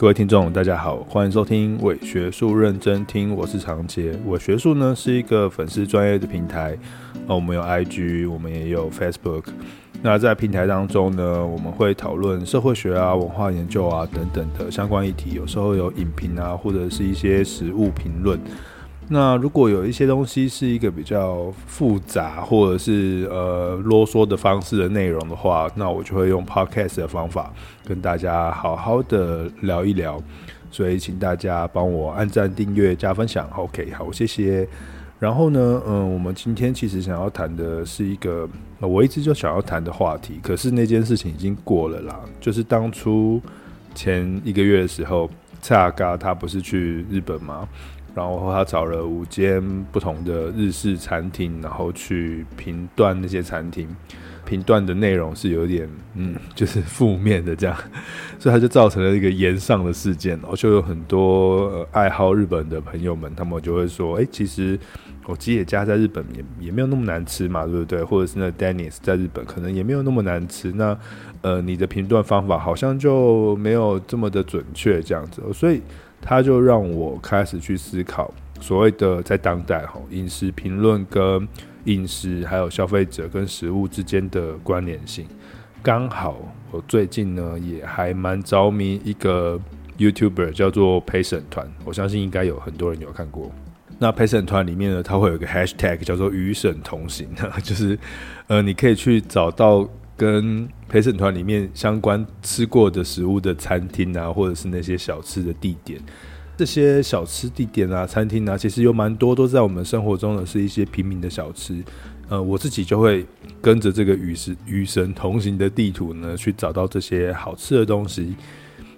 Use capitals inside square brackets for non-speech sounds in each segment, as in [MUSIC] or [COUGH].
各位听众，大家好，欢迎收听伪学术认真听，我是长杰。伪学术呢是一个粉丝专业的平台，那我们有 IG，我们也有 Facebook。那在平台当中呢，我们会讨论社会学啊、文化研究啊等等的相关议题，有时候有影评啊，或者是一些实物评论。那如果有一些东西是一个比较复杂或者是呃啰嗦的方式的内容的话，那我就会用 podcast 的方法跟大家好好的聊一聊。所以请大家帮我按赞、订阅、加分享。OK，好，谢谢。然后呢，嗯，我们今天其实想要谈的是一个我一直就想要谈的话题，可是那件事情已经过了啦。就是当初前一个月的时候，蔡阿嘎他不是去日本吗？然后他找了五间不同的日式餐厅，然后去评断那些餐厅，评断的内容是有点嗯，[LAUGHS] 就是负面的这样，[LAUGHS] 所以他就造成了一个炎上的事件。然后就有很多、呃、爱好日本的朋友们，他们就会说：“哎，其实我吉野家在日本也也没有那么难吃嘛，对不对？或者是那 Dennis 在日本可能也没有那么难吃。那呃，你的评断方法好像就没有这么的准确，这样子。所以。他就让我开始去思考所谓的在当代哈饮食评论跟饮食还有消费者跟食物之间的关联性。刚好我最近呢也还蛮着迷一个 YouTuber 叫做陪审团，我相信应该有很多人有看过。那陪审团里面呢，它会有个 Hashtag 叫做与审同行，[LAUGHS] 就是呃你可以去找到。跟陪审团里面相关吃过的食物的餐厅啊，或者是那些小吃的地点，这些小吃地点啊、餐厅啊，其实有蛮多都在我们生活中的是一些平民的小吃。呃，我自己就会跟着这个与神与神同行的地图呢，去找到这些好吃的东西。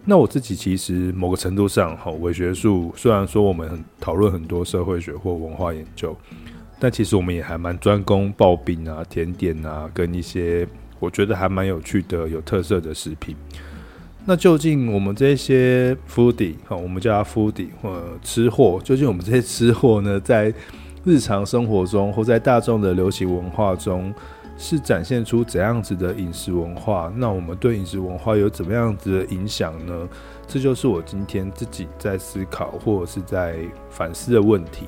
那我自己其实某个程度上，哈，伪学术虽然说我们很讨论很多社会学或文化研究，但其实我们也还蛮专攻刨冰啊、甜点啊，跟一些。我觉得还蛮有趣的、有特色的食品。那究竟我们这些 foodie 哈，我们叫它 foodie 或吃货，究竟我们这些吃货呢，在日常生活中或在大众的流行文化中，是展现出怎样子的饮食文化？那我们对饮食文化有怎么样子的影响呢？这就是我今天自己在思考或者是在反思的问题。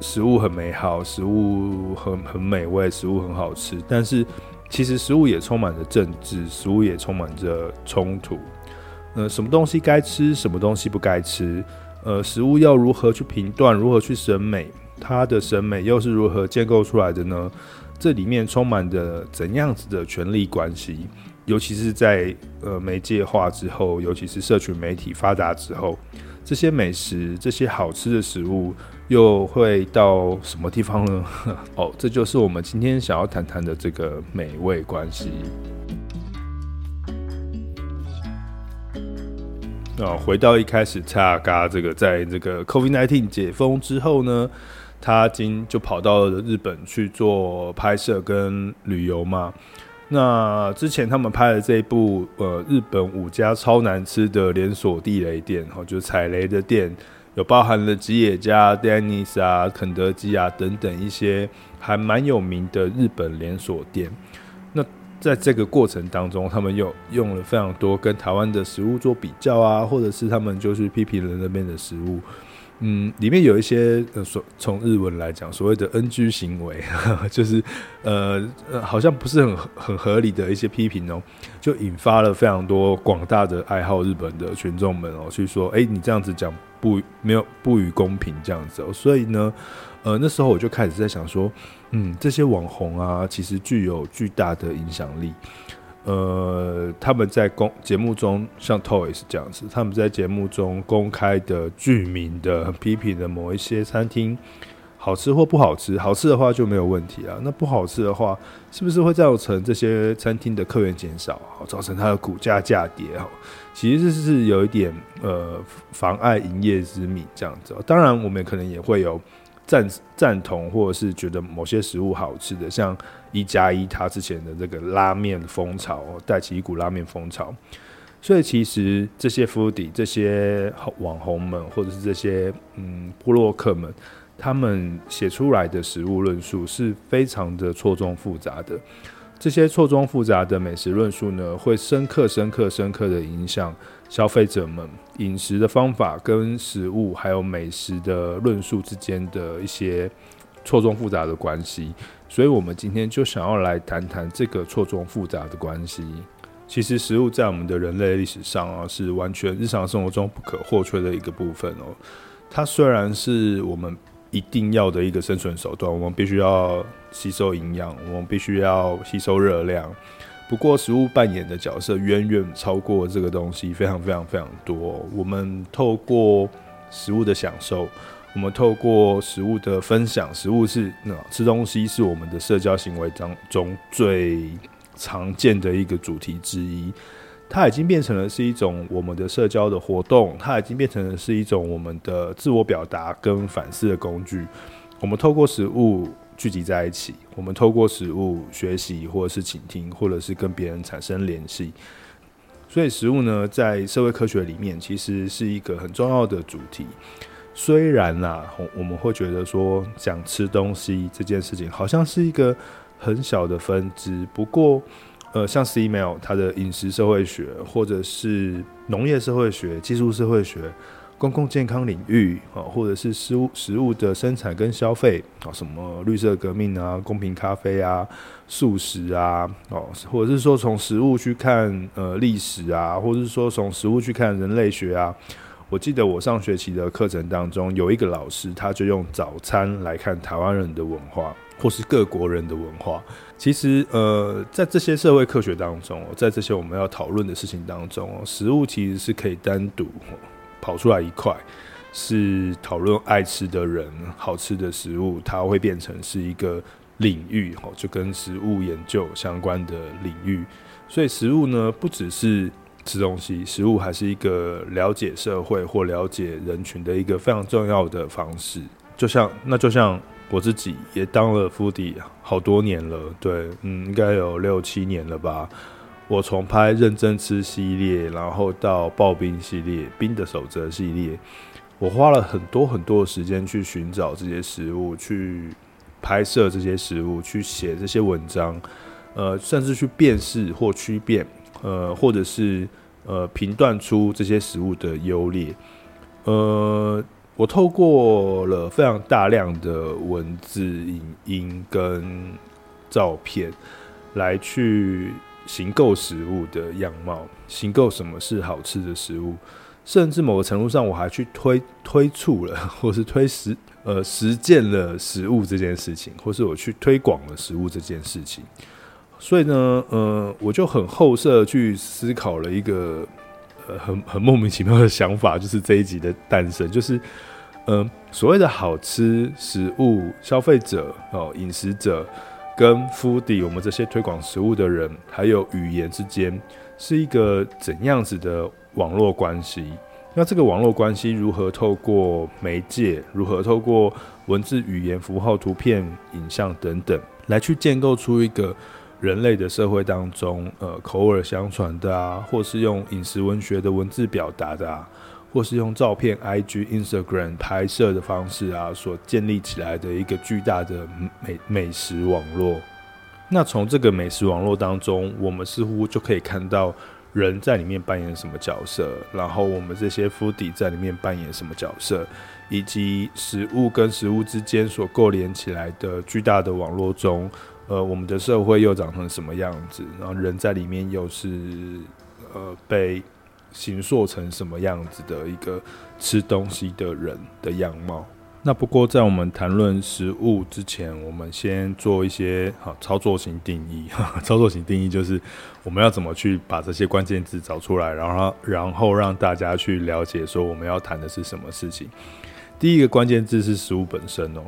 食物很美好，食物很很美味，食物很好吃，但是。其实食物也充满着政治，食物也充满着冲突。呃，什么东西该吃，什么东西不该吃？呃，食物要如何去评断，如何去审美？它的审美又是如何建构出来的呢？这里面充满着怎样子的权力关系？尤其是在呃媒介化之后，尤其是社群媒体发达之后，这些美食，这些好吃的食物。又会到什么地方呢？[LAUGHS] 哦，这就是我们今天想要谈谈的这个美味关系。那回到一开始，蔡阿嘎这个在这个 COVID-19 解封之后呢，他今就跑到了日本去做拍摄跟旅游嘛。那之前他们拍的这一部呃日本五家超难吃的连锁地雷店，哦，就踩雷的店。有包含了吉野家、Denny's 啊、肯德基啊等等一些还蛮有名的日本连锁店。那在这个过程当中，他们又用了非常多跟台湾的食物做比较啊，或者是他们就是批评了那边的食物。嗯，里面有一些呃，所从日文来讲，所谓的 NG 行为，[LAUGHS] 就是呃呃，好像不是很很合理的一些批评哦，就引发了非常多广大的爱好日本的群众们哦，去说，哎，你这样子讲不没有不予公平这样子哦，所以呢，呃，那时候我就开始在想说，嗯，这些网红啊，其实具有巨大的影响力。呃，他们在公节目中，像 Toys 这样子，他们在节目中公开的具名的批评的某一些餐厅，好吃或不好吃，好吃的话就没有问题啊。那不好吃的话，是不是会造成这些餐厅的客源减少，造成它的股价价跌？哈，其实是有一点呃妨碍营业之名这样子。当然，我们可能也会有。赞赞同，或者是觉得某些食物好吃的，像一加一，他之前的这个拉面风潮，带起一股拉面风潮。所以其实这些 foodie、这些网红们，或者是这些嗯部落客们，他们写出来的食物论述是非常的错综复杂的。这些错综复杂的美食论述呢，会深刻、深刻、深刻的影响消费者们饮食的方法跟食物还有美食的论述之间的一些错综复杂的关系。所以，我们今天就想要来谈谈这个错综复杂的关系。其实，食物在我们的人类历史上啊，是完全日常生活中不可或缺的一个部分哦。它虽然是我们一定要的一个生存手段，我们必须要吸收营养，我们必须要吸收热量。不过，食物扮演的角色远远超过这个东西，非常非常非常多。我们透过食物的享受，我们透过食物的分享，食物是那吃东西是我们的社交行为当中最常见的一个主题之一。它已经变成了是一种我们的社交的活动，它已经变成了是一种我们的自我表达跟反思的工具。我们透过食物聚集在一起，我们透过食物学习，或者是倾听，或者是跟别人产生联系。所以，食物呢，在社会科学里面，其实是一个很重要的主题。虽然啦，我们会觉得说，讲吃东西这件事情，好像是一个很小的分支，不过。呃，像 CML 它的饮食社会学，或者是农业社会学、技术社会学、公共健康领域啊，或者是食物食物的生产跟消费啊，什么绿色革命啊、公平咖啡啊、素食啊，哦，或者是说从食物去看呃历史啊，或者是说从食物去看人类学啊。我记得我上学期的课程当中，有一个老师，他就用早餐来看台湾人的文化。或是各国人的文化，其实呃，在这些社会科学当中，在这些我们要讨论的事情当中，食物其实是可以单独跑出来一块，是讨论爱吃的人好吃的食物，它会变成是一个领域，就跟食物研究相关的领域。所以食物呢，不只是吃东西，食物还是一个了解社会或了解人群的一个非常重要的方式。就像那就像。我自己也当了 foodie 好多年了，对，嗯，应该有六七年了吧。我从拍认真吃系列，然后到刨冰系列、冰的守则系列，我花了很多很多的时间去寻找这些食物，去拍摄这些食物，去写这些文章，呃，甚至去辨识或区辨，呃，或者是呃评断出这些食物的优劣，呃。我透过了非常大量的文字、影音跟照片，来去形构食物的样貌，形构什么是好吃的食物，甚至某个程度上，我还去推推促了，或是推实呃实践了食物这件事情，或是我去推广了食物这件事情。所以呢，呃，我就很后设去思考了一个很很莫名其妙的想法，就是这一集的诞生，就是。嗯，所谓的好吃食物，消费者哦，饮食者跟 foodie，我们这些推广食物的人，还有语言之间，是一个怎样子的网络关系？那这个网络关系如何透过媒介，如何透过文字、语言、符号、图片、影像等等，来去建构出一个人类的社会当中，呃，口耳相传的啊，或是用饮食文学的文字表达的啊。或是用照片、IG、Instagram 拍摄的方式啊，所建立起来的一个巨大的美美食网络。那从这个美食网络当中，我们似乎就可以看到人在里面扮演什么角色，然后我们这些 foodie 在里面扮演什么角色，以及食物跟食物之间所构连起来的巨大的网络中，呃，我们的社会又长成什么样子？然后人在里面又是呃被。形塑成什么样子的一个吃东西的人的样貌？那不过在我们谈论食物之前，我们先做一些好操作型定义。[LAUGHS] 操作型定义就是我们要怎么去把这些关键字找出来，然后然后让大家去了解说我们要谈的是什么事情。第一个关键字是食物本身哦。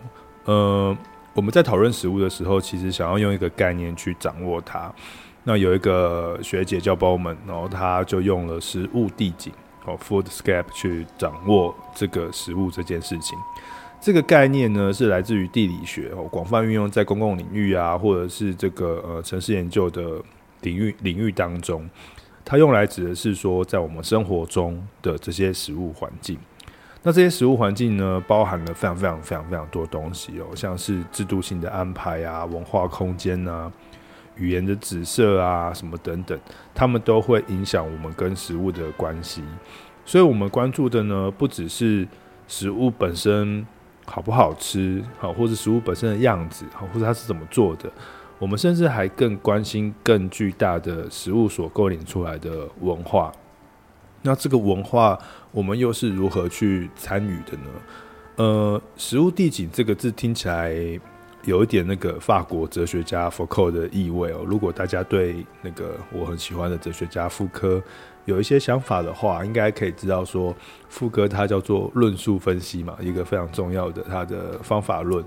呃，我们在讨论食物的时候，其实想要用一个概念去掌握它。那有一个学姐叫 boman 然后她就用了食物地景哦 （Foodscape） 去掌握这个食物这件事情。这个概念呢是来自于地理学哦，广泛运用在公共领域啊，或者是这个呃城市研究的领域领域当中。它用来指的是说，在我们生活中的这些食物环境。那这些食物环境呢，包含了非常非常非常非常多东西哦，像是制度性的安排啊，文化空间啊。语言的紫色啊，什么等等，他们都会影响我们跟食物的关系。所以，我们关注的呢，不只是食物本身好不好吃，好，或者食物本身的样子，好，或者它是怎么做的。我们甚至还更关心更巨大的食物所构成出来的文化。那这个文化，我们又是如何去参与的呢？呃，食物地景这个字听起来有一点那个法国哲学家福柯的意味哦。如果大家对那个我很喜欢的哲学家福柯有一些想法的话，应该可以知道说，福柯他叫做论述分析嘛，一个非常重要的他的方法论。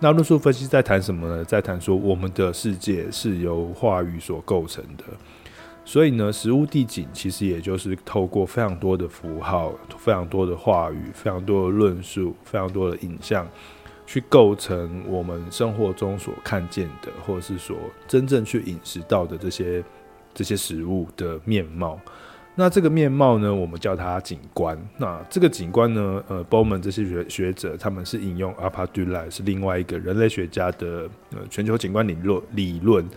那论述分析在谈什么呢？在谈说我们的世界是由话语所构成的，所以呢，食物地景其实也就是透过非常多的符号、非常多的话语、非常多的论述、非常多的影像，去构成我们生活中所看见的，或者是说真正去饮食到的这些这些食物的面貌。那这个面貌呢，我们叫它景观。那这个景观呢，呃，Bowman 这些学学者他们是引用 Alpert Dulles 是另外一个人类学家的呃全球景观理论理论。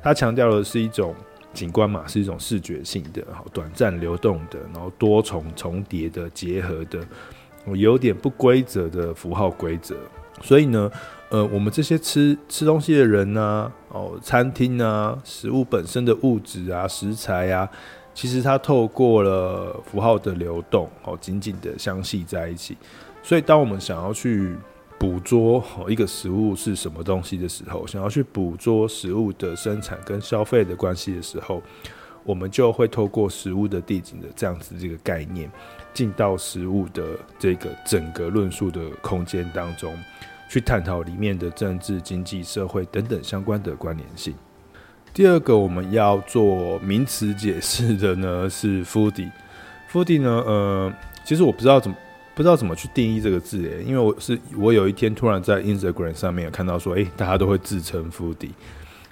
他强调的是一种景观嘛，是一种视觉性的，好短暂流动的，然后多重重叠的结合的，有点不规则的符号规则。所以呢，呃，我们这些吃吃东西的人呢、哦，餐厅啊，食物本身的物质啊，食材啊。其实它透过了符号的流动，哦，紧紧的相系在一起。所以，当我们想要去捕捉一个食物是什么东西的时候，想要去捕捉食物的生产跟消费的关系的时候，我们就会透过食物的地景的这样子这个概念，进到食物的这个整个论述的空间当中，去探讨里面的政治、经济、社会等等相关的关联性。第二个我们要做名词解释的呢是 foodie。foodie 呢，呃，其实我不知道怎么不知道怎么去定义这个字诶，因为我是我有一天突然在 Instagram 上面有看到说，诶，大家都会自称 foodie。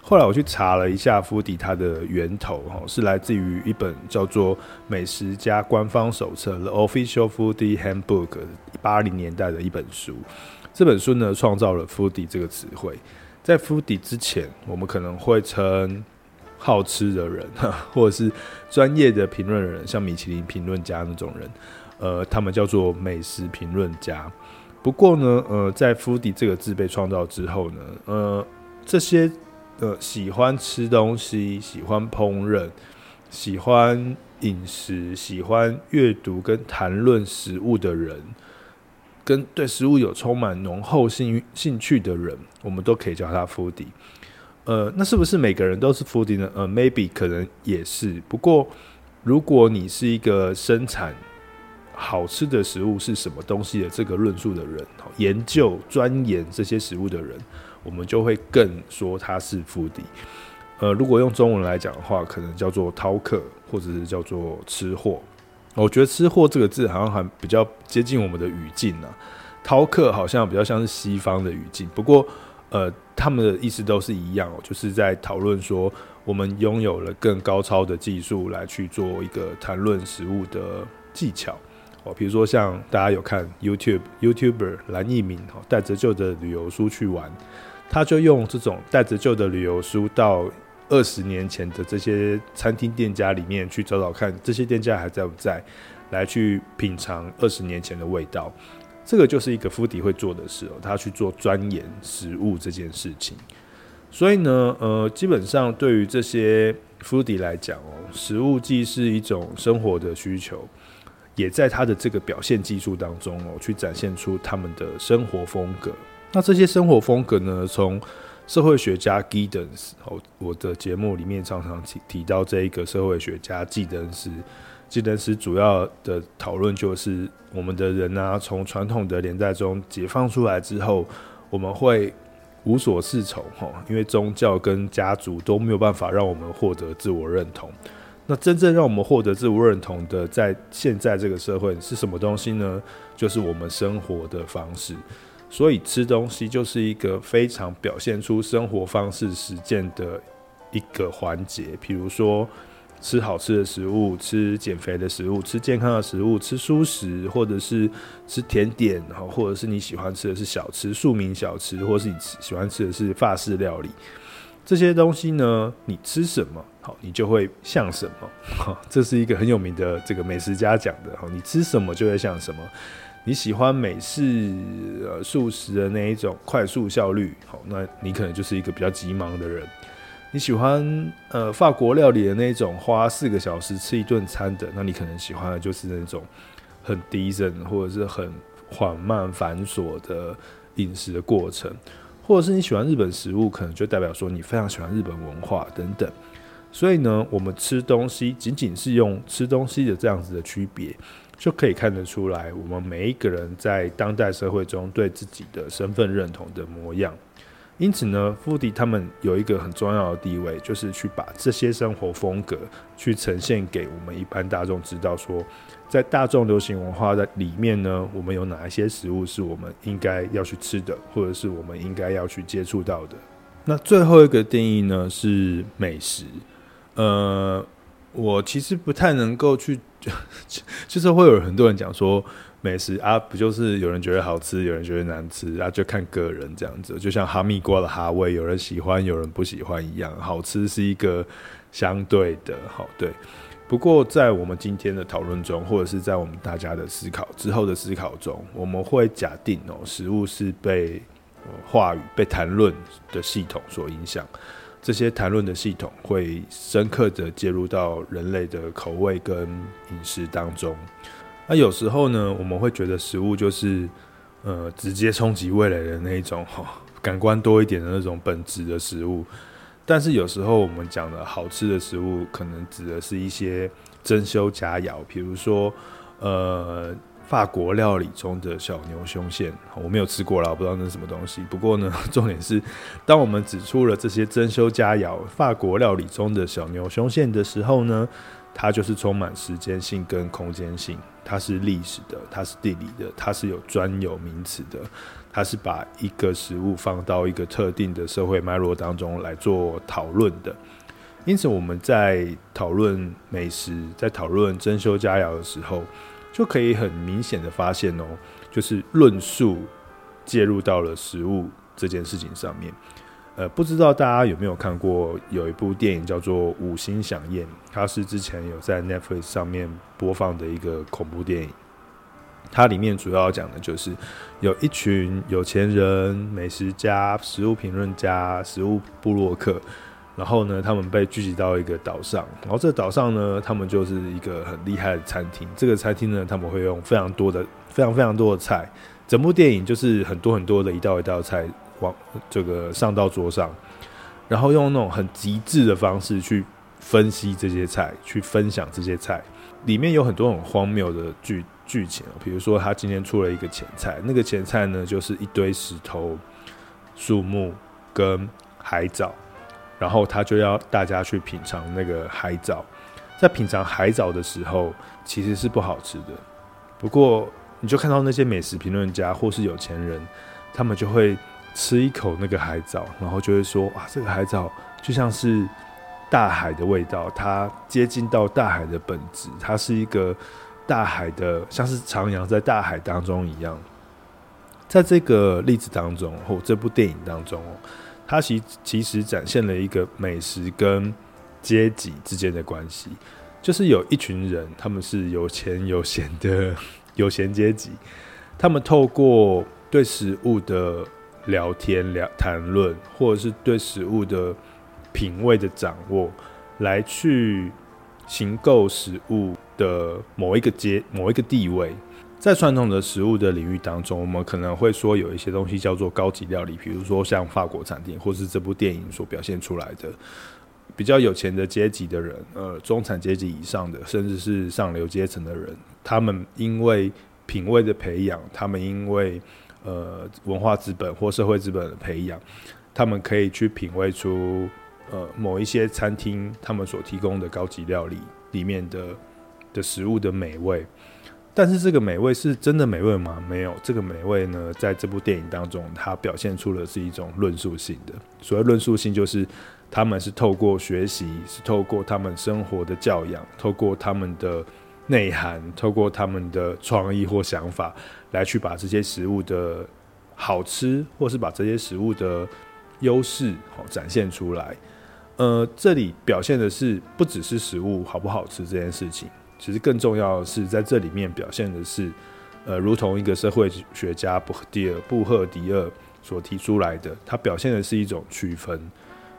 后来我去查了一下 foodie 它的源头哈，是来自于一本叫做《美食家官方手册》The Official Foodie Handbook，八零年代的一本书。这本书呢，创造了 foodie 这个词汇。在 foodie 之前，我们可能会称好吃的人，[LAUGHS] 或者是专业的评论人，像米其林评论家那种人，呃，他们叫做美食评论家。不过呢，呃，在 foodie 这个字被创造之后呢，呃，这些呃喜欢吃东西、喜欢烹饪、喜欢饮食、喜欢阅读跟谈论食物的人。跟对食物有充满浓厚兴兴趣的人，我们都可以叫他 foodie。呃，那是不是每个人都是 foodie 呢？呃，maybe 可能也是。不过，如果你是一个生产好吃的食物是什么东西的这个论述的人，研究钻研这些食物的人，我们就会更说他是 foodie。呃，如果用中文来讲的话，可能叫做饕客，或者是叫做吃货。我觉得“吃货”这个字好像还比较接近我们的语境呢、啊，“饕客”好像比较像是西方的语境。不过，呃，他们的意思都是一样哦，就是在讨论说，我们拥有了更高超的技术来去做一个谈论食物的技巧哦。比如说，像大家有看 YouTube YouTuber 蓝奕明哦，带着旧的旅游书去玩，他就用这种带着旧的旅游书到。二十年前的这些餐厅店家里面去找找看，这些店家还在不在？来去品尝二十年前的味道，这个就是一个 foodie 会做的事哦。他去做钻研食物这件事情，所以呢，呃，基本上对于这些 foodie 来讲哦，食物既是一种生活的需求，也在他的这个表现技术当中哦，去展现出他们的生活风格。那这些生活风格呢，从社会学家 Giddens，我的节目里面常常提提到这一个社会学家纪登斯。纪登斯主要的讨论就是，我们的人啊，从传统的年代中解放出来之后，我们会无所适从，因为宗教跟家族都没有办法让我们获得自我认同。那真正让我们获得自我认同的，在现在这个社会是什么东西呢？就是我们生活的方式。所以吃东西就是一个非常表现出生活方式实践的一个环节，比如说吃好吃的食物、吃减肥的食物、吃健康的食物、吃蔬食，或者是吃甜点，或者是你喜欢吃的是小吃、庶民小吃，或是你喜欢吃的是法式料理。这些东西呢，你吃什么，好，你就会像什么。这是一个很有名的这个美食家讲的。好，你吃什么就会像什么。你喜欢美式呃素食的那一种快速效率，好，那你可能就是一个比较急忙的人。你喜欢呃法国料理的那种花四个小时吃一顿餐的，那你可能喜欢的就是那种很低沉或者是很缓慢繁琐的饮食的过程。或者是你喜欢日本食物，可能就代表说你非常喜欢日本文化等等。所以呢，我们吃东西仅仅是用吃东西的这样子的区别，就可以看得出来，我们每一个人在当代社会中对自己的身份认同的模样。因此呢，富迪他们有一个很重要的地位，就是去把这些生活风格去呈现给我们一般大众知道说。在大众流行文化的里面呢，我们有哪一些食物是我们应该要去吃的，或者是我们应该要去接触到的？那最后一个定义呢，是美食。呃，我其实不太能够去，[LAUGHS] 就是会有很多人讲说美食啊，不就是有人觉得好吃，有人觉得难吃啊，就看个人这样子。就像哈密瓜的哈味，有人喜欢，有人不喜欢一样。好吃是一个相对的，好对。不过，在我们今天的讨论中，或者是在我们大家的思考之后的思考中，我们会假定哦，食物是被话语、被谈论的系统所影响。这些谈论的系统会深刻的介入到人类的口味跟饮食当中。那有时候呢，我们会觉得食物就是呃直接冲击味蕾的那一种哈，[LAUGHS] 感官多一点的那种本质的食物。但是有时候我们讲的好吃的食物，可能指的是一些珍馐佳肴，比如说，呃，法国料理中的小牛胸腺，我没有吃过啦，我不知道那是什么东西。不过呢，[LAUGHS] 重点是，当我们指出了这些珍馐佳肴，法国料理中的小牛胸腺的时候呢，它就是充满时间性跟空间性，它是历史的，它是地理的，它是有专有名词的。它是把一个食物放到一个特定的社会脉络当中来做讨论的，因此我们在讨论美食、在讨论珍馐佳肴的时候，就可以很明显的发现哦，就是论述介入到了食物这件事情上面。呃，不知道大家有没有看过有一部电影叫做《五星响宴》，它是之前有在 Netflix 上面播放的一个恐怖电影。它里面主要讲的就是有一群有钱人、美食家、食物评论家、食物部落客，然后呢，他们被聚集到一个岛上，然后这个岛上呢，他们就是一个很厉害的餐厅。这个餐厅呢，他们会用非常多的、非常非常多的菜，整部电影就是很多很多的一道一道菜往这个上到桌上，然后用那种很极致的方式去分析这些菜，去分享这些菜，里面有很多很荒谬的剧。剧情，比如说他今天出了一个前菜，那个前菜呢，就是一堆石头、树木跟海藻，然后他就要大家去品尝那个海藻。在品尝海藻的时候，其实是不好吃的。不过，你就看到那些美食评论家或是有钱人，他们就会吃一口那个海藻，然后就会说：“哇，这个海藻就像是大海的味道，它接近到大海的本质，它是一个。”大海的像是徜徉在大海当中一样，在这个例子当中或这部电影当中哦，它其其实展现了一个美食跟阶级之间的关系，就是有一群人，他们是有钱有闲的 [LAUGHS] 有闲阶级，他们透过对食物的聊天聊谈论，或者是对食物的品味的掌握，来去行购食物的某一个阶、某一个地位，在传统的食物的领域当中，我们可能会说有一些东西叫做高级料理，比如说像法国餐厅，或是这部电影所表现出来的比较有钱的阶级的人，呃，中产阶级以上的，甚至是上流阶层的人，他们因为品味的培养，他们因为呃文化资本或社会资本的培养，他们可以去品味出呃某一些餐厅他们所提供的高级料理里面的。的食物的美味，但是这个美味是真的美味吗？没有，这个美味呢，在这部电影当中，它表现出的是一种论述性的。所谓论述性，就是他们是透过学习，是透过他们生活的教养，透过他们的内涵，透过他们的创意或想法，来去把这些食物的好吃，或是把这些食物的优势哦展现出来。呃，这里表现的是不只是食物好不好吃这件事情，其实更重要的是在这里面表现的是，呃，如同一个社会学家布赫迪尔布赫迪尔所提出来的，他表现的是一种区分。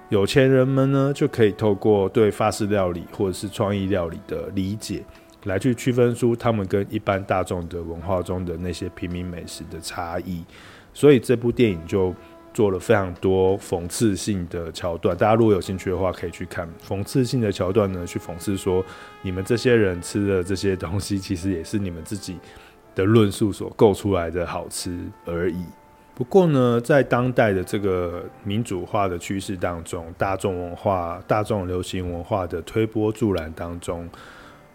有钱人们呢，就可以透过对法式料理或者是创意料理的理解，来去区分出他们跟一般大众的文化中的那些平民美食的差异。所以这部电影就做了非常多讽刺性的桥段。大家如果有兴趣的话，可以去看讽刺性的桥段呢，去讽刺说你们这些人吃的这些东西，其实也是你们自己的论述所构出来的好吃而已。不过呢，在当代的这个民主化的趋势当中，大众文化、大众流行文化的推波助澜当中，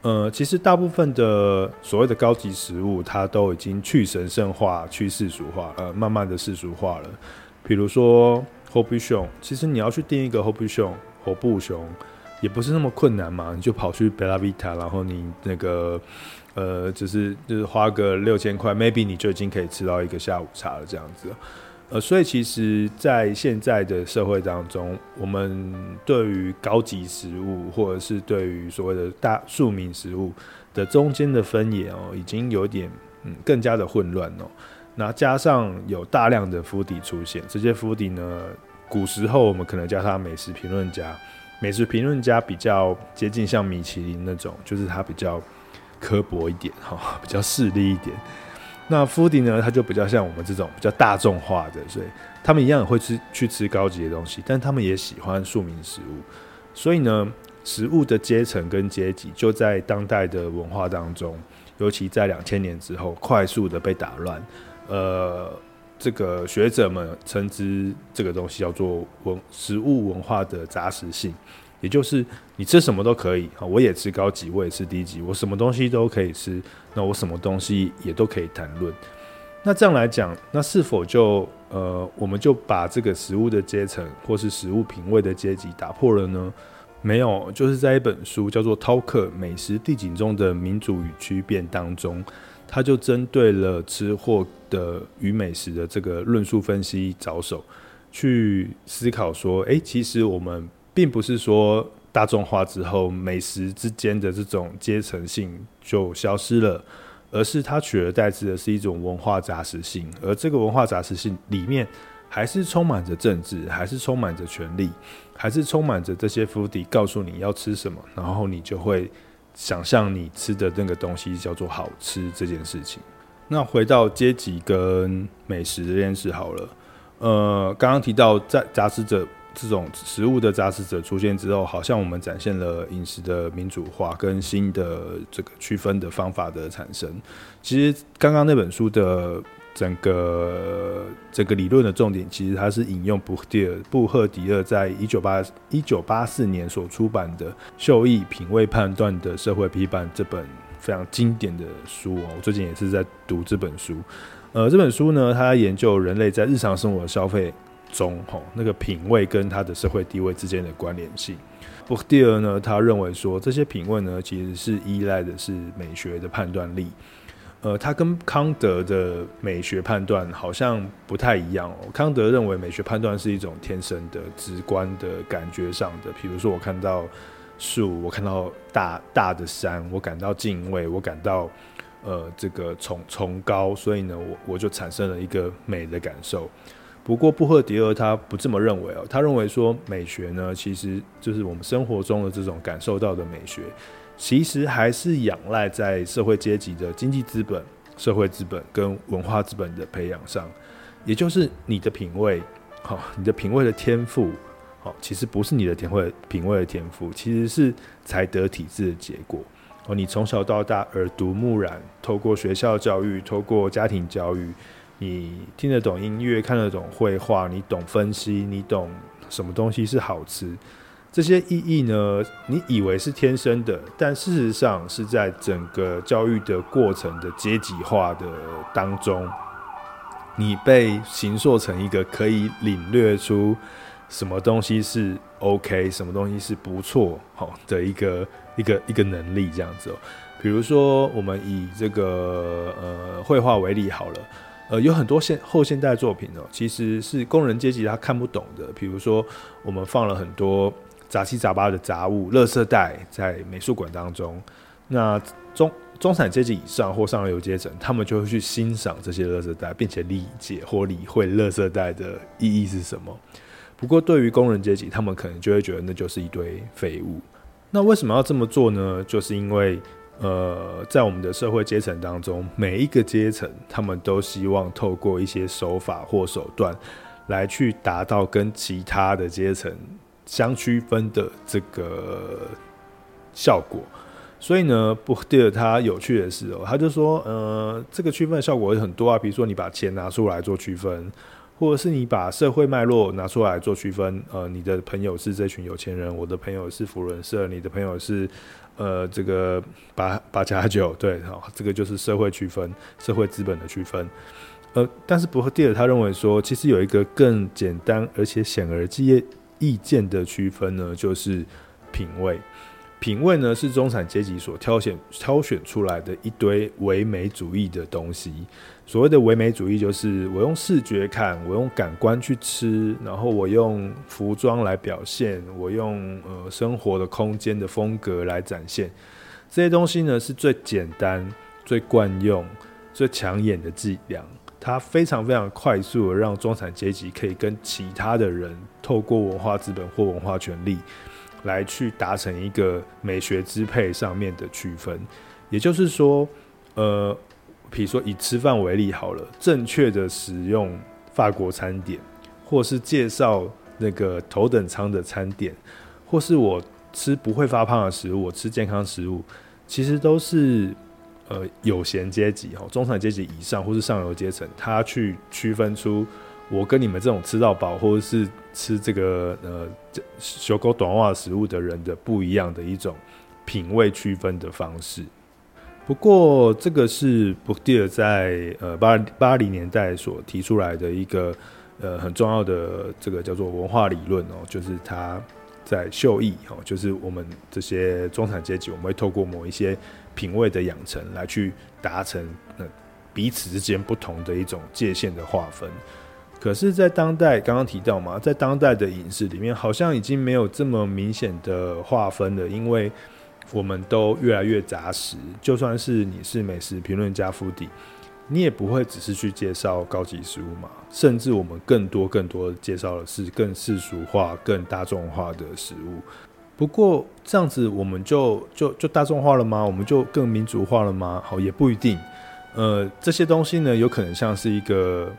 呃，其实大部分的所谓的高级食物，它都已经去神圣化、去世俗化，呃，慢慢的世俗化了。比如说火布熊，其实你要去订一个火布熊、火布熊，也不是那么困难嘛，你就跑去贝拉维塔，然后你那个。呃，只是就是花个六千块，maybe 你就已经可以吃到一个下午茶了，这样子。呃，所以其实，在现在的社会当中，我们对于高级食物，或者是对于所谓的大庶民食物的中间的分野哦，已经有点嗯更加的混乱哦。那加上有大量的 foodie 出现，这些 foodie 呢，古时候我们可能叫他美食评论家，美食评论家比较接近像米其林那种，就是他比较。刻薄一点 [LAUGHS] 哈，比较势利一点。那 foodie 呢，他就比较像我们这种比较大众化的，所以他们一样也会吃去吃高级的东西，但他们也喜欢庶民食物。所以呢，食物的阶层跟阶级就在当代的文化当中，尤其在两千年之后，快速的被打乱。呃，这个学者们称之这个东西叫做文食物文化的杂食性。也就是你吃什么都可以啊，我也吃高级，我也吃低级，我什么东西都可以吃，那我什么东西也都可以谈论。那这样来讲，那是否就呃，我们就把这个食物的阶层或是食物品味的阶级打破了呢？没有，就是在一本书叫做《饕客美食地景中的民主与区变》当中，他就针对了吃货的与美食的这个论述分析着手，去思考说，哎，其实我们。并不是说大众化之后美食之间的这种阶层性就消失了，而是它取而代之的是一种文化杂食性，而这个文化杂食性里面还是充满着政治，还是充满着权力，还是充满着这些 foodie 告诉你要吃什么，然后你就会想象你吃的那个东西叫做好吃这件事情。那回到阶级跟美食这件事好了，呃，刚刚提到在杂食者。这种食物的杂食者出现之后，好像我们展现了饮食的民主化跟新的这个区分的方法的产生。其实刚刚那本书的整个整个理论的重点，其实它是引用布赫迪厄布赫迪厄在一九八一九八四年所出版的《秀艺品味判断的社会批判》这本非常经典的书哦。我最近也是在读这本书。呃，这本书呢，它研究人类在日常生活的消费。中吼那个品味跟他的社会地位之间的关联性，布赫迪厄呢，他认为说这些品味呢，其实是依赖的是美学的判断力，呃，他跟康德的美学判断好像不太一样哦。康德认为美学判断是一种天生的、直观的感觉上的，比如说我看到树，我看到大大的山，我感到敬畏，我感到呃这个崇崇高，所以呢，我我就产生了一个美的感受。不过布赫迪厄他不这么认为哦，他认为说美学呢，其实就是我们生活中的这种感受到的美学，其实还是仰赖在社会阶级的经济资本、社会资本跟文化资本的培养上，也就是你的品味，好，你的品味的天赋，好，其实不是你的品味品味的天赋，其实是才德体制的结果哦。你从小到大耳濡目染，透过学校教育，透过家庭教育。你听得懂音乐，看得懂绘画，你懂分析，你懂什么东西是好吃，这些意义呢？你以为是天生的，但事实上是在整个教育的过程的阶级化的当中，你被形塑成一个可以领略出什么东西是 OK，什么东西是不错，好的一个一个一个能力这样子哦。比如说，我们以这个呃绘画为例好了。呃，有很多现后现代作品哦，其实是工人阶级他看不懂的。比如说，我们放了很多杂七杂八的杂物、垃圾袋在美术馆当中，那中中产阶级以上或上流阶层，他们就会去欣赏这些垃圾袋，并且理解或理会垃圾袋的意义是什么。不过，对于工人阶级，他们可能就会觉得那就是一堆废物。那为什么要这么做呢？就是因为。呃，在我们的社会阶层当中，每一个阶层，他们都希望透过一些手法或手段，来去达到跟其他的阶层相区分的这个效果。所以呢，布迪尔他有趣的是哦，他就说，呃，这个区分的效果有很多啊，比如说你把钱拿出来做区分，或者是你把社会脉络拿出来做区分。呃，你的朋友是这群有钱人，我的朋友是福伦社，你的朋友是。呃，这个八八加九，对，好，这个就是社会区分，社会资本的区分。呃，但是布迪尔他认为说，其实有一个更简单而且显而易意见的区分呢，就是品味。品味呢，是中产阶级所挑选挑选出来的一堆唯美主义的东西。所谓的唯美主义，就是我用视觉看，我用感官去吃，然后我用服装来表现，我用呃生活的空间的风格来展现。这些东西呢，是最简单、最惯用、最抢眼的伎俩。它非常非常快速的让中产阶级可以跟其他的人透过文化资本或文化权力。来去达成一个美学支配上面的区分，也就是说，呃，比如说以吃饭为例好了，正确的使用法国餐点，或是介绍那个头等舱的餐点，或是我吃不会发胖的食物，我吃健康食物，其实都是呃有闲阶级哈，中产阶级以上或是上流阶层，他去区分出。我跟你们这种吃到饱或者是吃这个呃小狗短袜食物的人的不一样的一种品味区分的方式。不过这个是布迪尔在呃八八零年代所提出来的一个呃很重要的这个叫做文化理论哦，就是他在秀逸哦，就是我们这些中产阶级，我们会透过某一些品味的养成来去达成那彼此之间不同的一种界限的划分。可是，在当代，刚刚提到嘛，在当代的影视里面，好像已经没有这么明显的划分了，因为我们都越来越杂食。就算是你是美食评论家傅鼎你也不会只是去介绍高级食物嘛，甚至我们更多更多介绍的是更世俗化、更大众化的食物。不过这样子，我们就就就大众化了吗？我们就更民族化了吗？好，也不一定。呃，这些东西呢，有可能像是一个。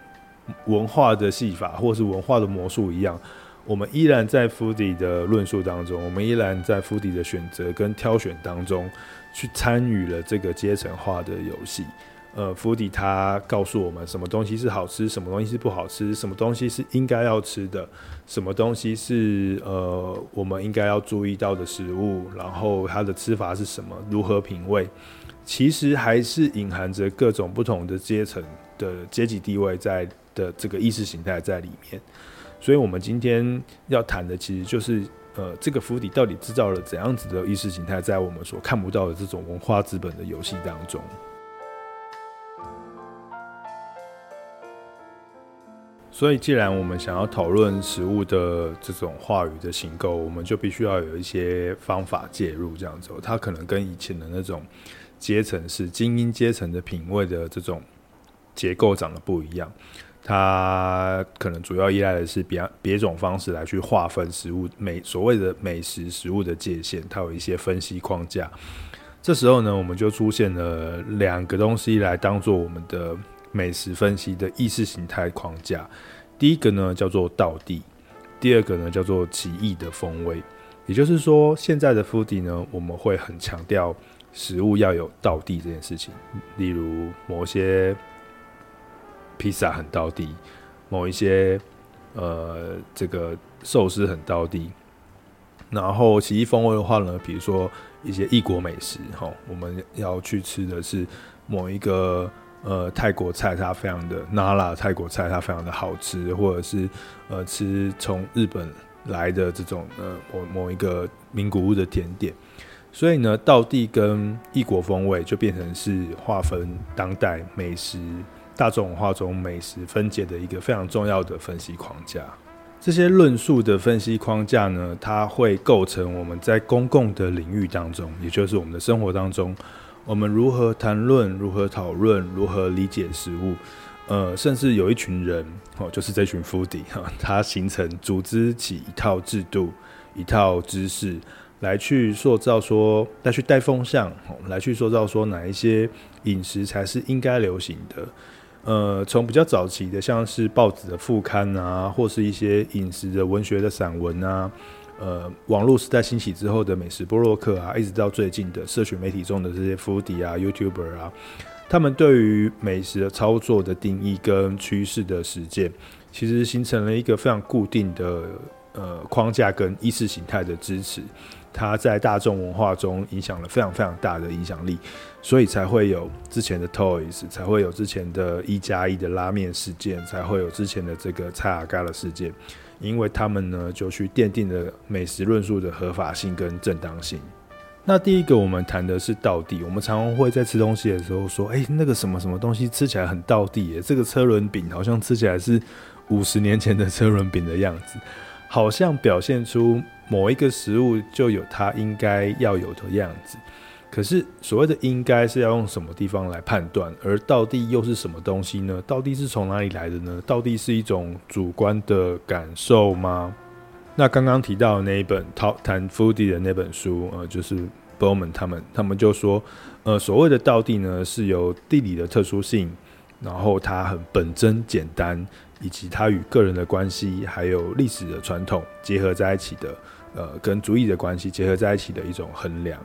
文化的戏法，或是文化的魔术一样，我们依然在福迪的论述当中，我们依然在福迪的选择跟挑选当中，去参与了这个阶层化的游戏。呃府邸它告诉我们什么东西是好吃，什么东西是不好吃，什么东西是应该要吃的，什么东西是呃我们应该要注意到的食物，然后它的吃法是什么，如何品味，其实还是隐含着各种不同的阶层的阶级地位在。的这个意识形态在里面，所以我们今天要谈的其实就是，呃，这个府邸到底制造了怎样子的意识形态，在我们所看不到的这种文化资本的游戏当中。所以，既然我们想要讨论食物的这种话语的形构，我们就必须要有一些方法介入，这样子，它可能跟以前的那种阶层是精英阶层的品味的这种结构长得不一样。它可能主要依赖的是别别种方式来去划分食物美所谓的美食食物的界限，它有一些分析框架。这时候呢，我们就出现了两个东西来当做我们的美食分析的意识形态框架。第一个呢叫做道地，第二个呢叫做奇异的风味。也就是说，现在的 Foodie 呢，我们会很强调食物要有道地这件事情，例如某些。披萨很道地，某一些呃，这个寿司很道地。然后奇异风味的话呢，比如说一些异国美食，哈，我们要去吃的是某一个呃泰国菜，它非常的辣辣，泰国菜它非常的好吃，或者是呃吃从日本来的这种呃某某一个名古屋的甜点。所以呢，道地跟异国风味就变成是划分当代美食。大众文化中美食分解的一个非常重要的分析框架。这些论述的分析框架呢，它会构成我们在公共的领域当中，也就是我们的生活当中，我们如何谈论、如何讨论、如何理解食物。呃，甚至有一群人哦，就是这群 foodie 哈，它形成组织起一套制度、一套知识，来去塑造说，来去带风向，来去塑造说哪一些饮食才是应该流行的。呃，从比较早期的，像是报纸的副刊啊，或是一些饮食的文学的散文啊，呃，网络时代兴起之后的美食波洛克啊，一直到最近的社群媒体中的这些 foodie 啊、YouTuber 啊。他们对于美食的操作的定义跟趋势的实践，其实形成了一个非常固定的呃框架跟意识形态的支持，它在大众文化中影响了非常非常大的影响力，所以才会有之前的 Toys，才会有之前的一加一的拉面事件，才会有之前的这个蔡阿嘎的事件，因为他们呢就去奠定了美食论述的合法性跟正当性。那第一个，我们谈的是道地。我们常常会在吃东西的时候说：“哎，那个什么什么东西吃起来很道地耶，这个车轮饼好像吃起来是五十年前的车轮饼的样子，好像表现出某一个食物就有它应该要有的样子。可是所谓的应该是要用什么地方来判断？而道地又是什么东西呢？到底是从哪里来的呢？到底是一种主观的感受吗？”那刚刚提到的那一本 talk ten foodie 的那本书，呃，就是 Bowman 他们，他们就说，呃，所谓的道地呢，是由地理的特殊性，然后它很本真简单，以及它与个人的关系，还有历史的传统结合在一起的，呃，跟主义的关系结合在一起的一种衡量。